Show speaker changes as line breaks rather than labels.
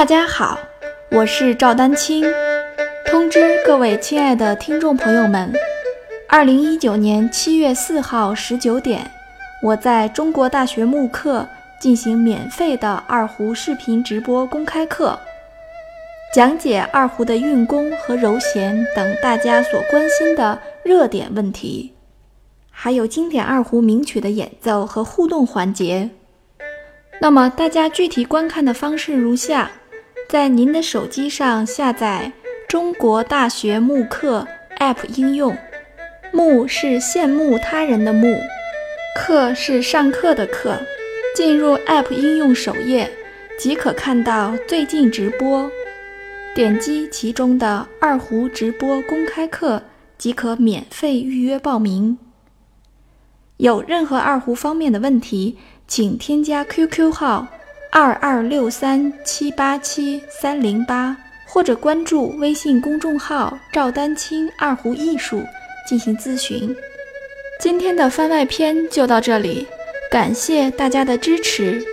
大家好，我是赵丹青。通知各位亲爱的听众朋友们，二零一九年七月四号十九点，我在中国大学慕课进行免费的二胡视频直播公开课，讲解二胡的运弓和揉弦等大家所关心的热点问题，还有经典二胡名曲的演奏和互动环节。那么大家具体观看的方式如下：在您的手机上下载中国大学慕课 App 应用，慕是羡慕他人的慕，课是上课的课。进入 App 应用首页，即可看到最近直播，点击其中的二胡直播公开课，即可免费预约报名。有任何二胡方面的问题，请添加 QQ 号二二六三七八七三零八，或者关注微信公众号“赵丹青二胡艺术”进行咨询。今天的番外篇就到这里，感谢大家的支持。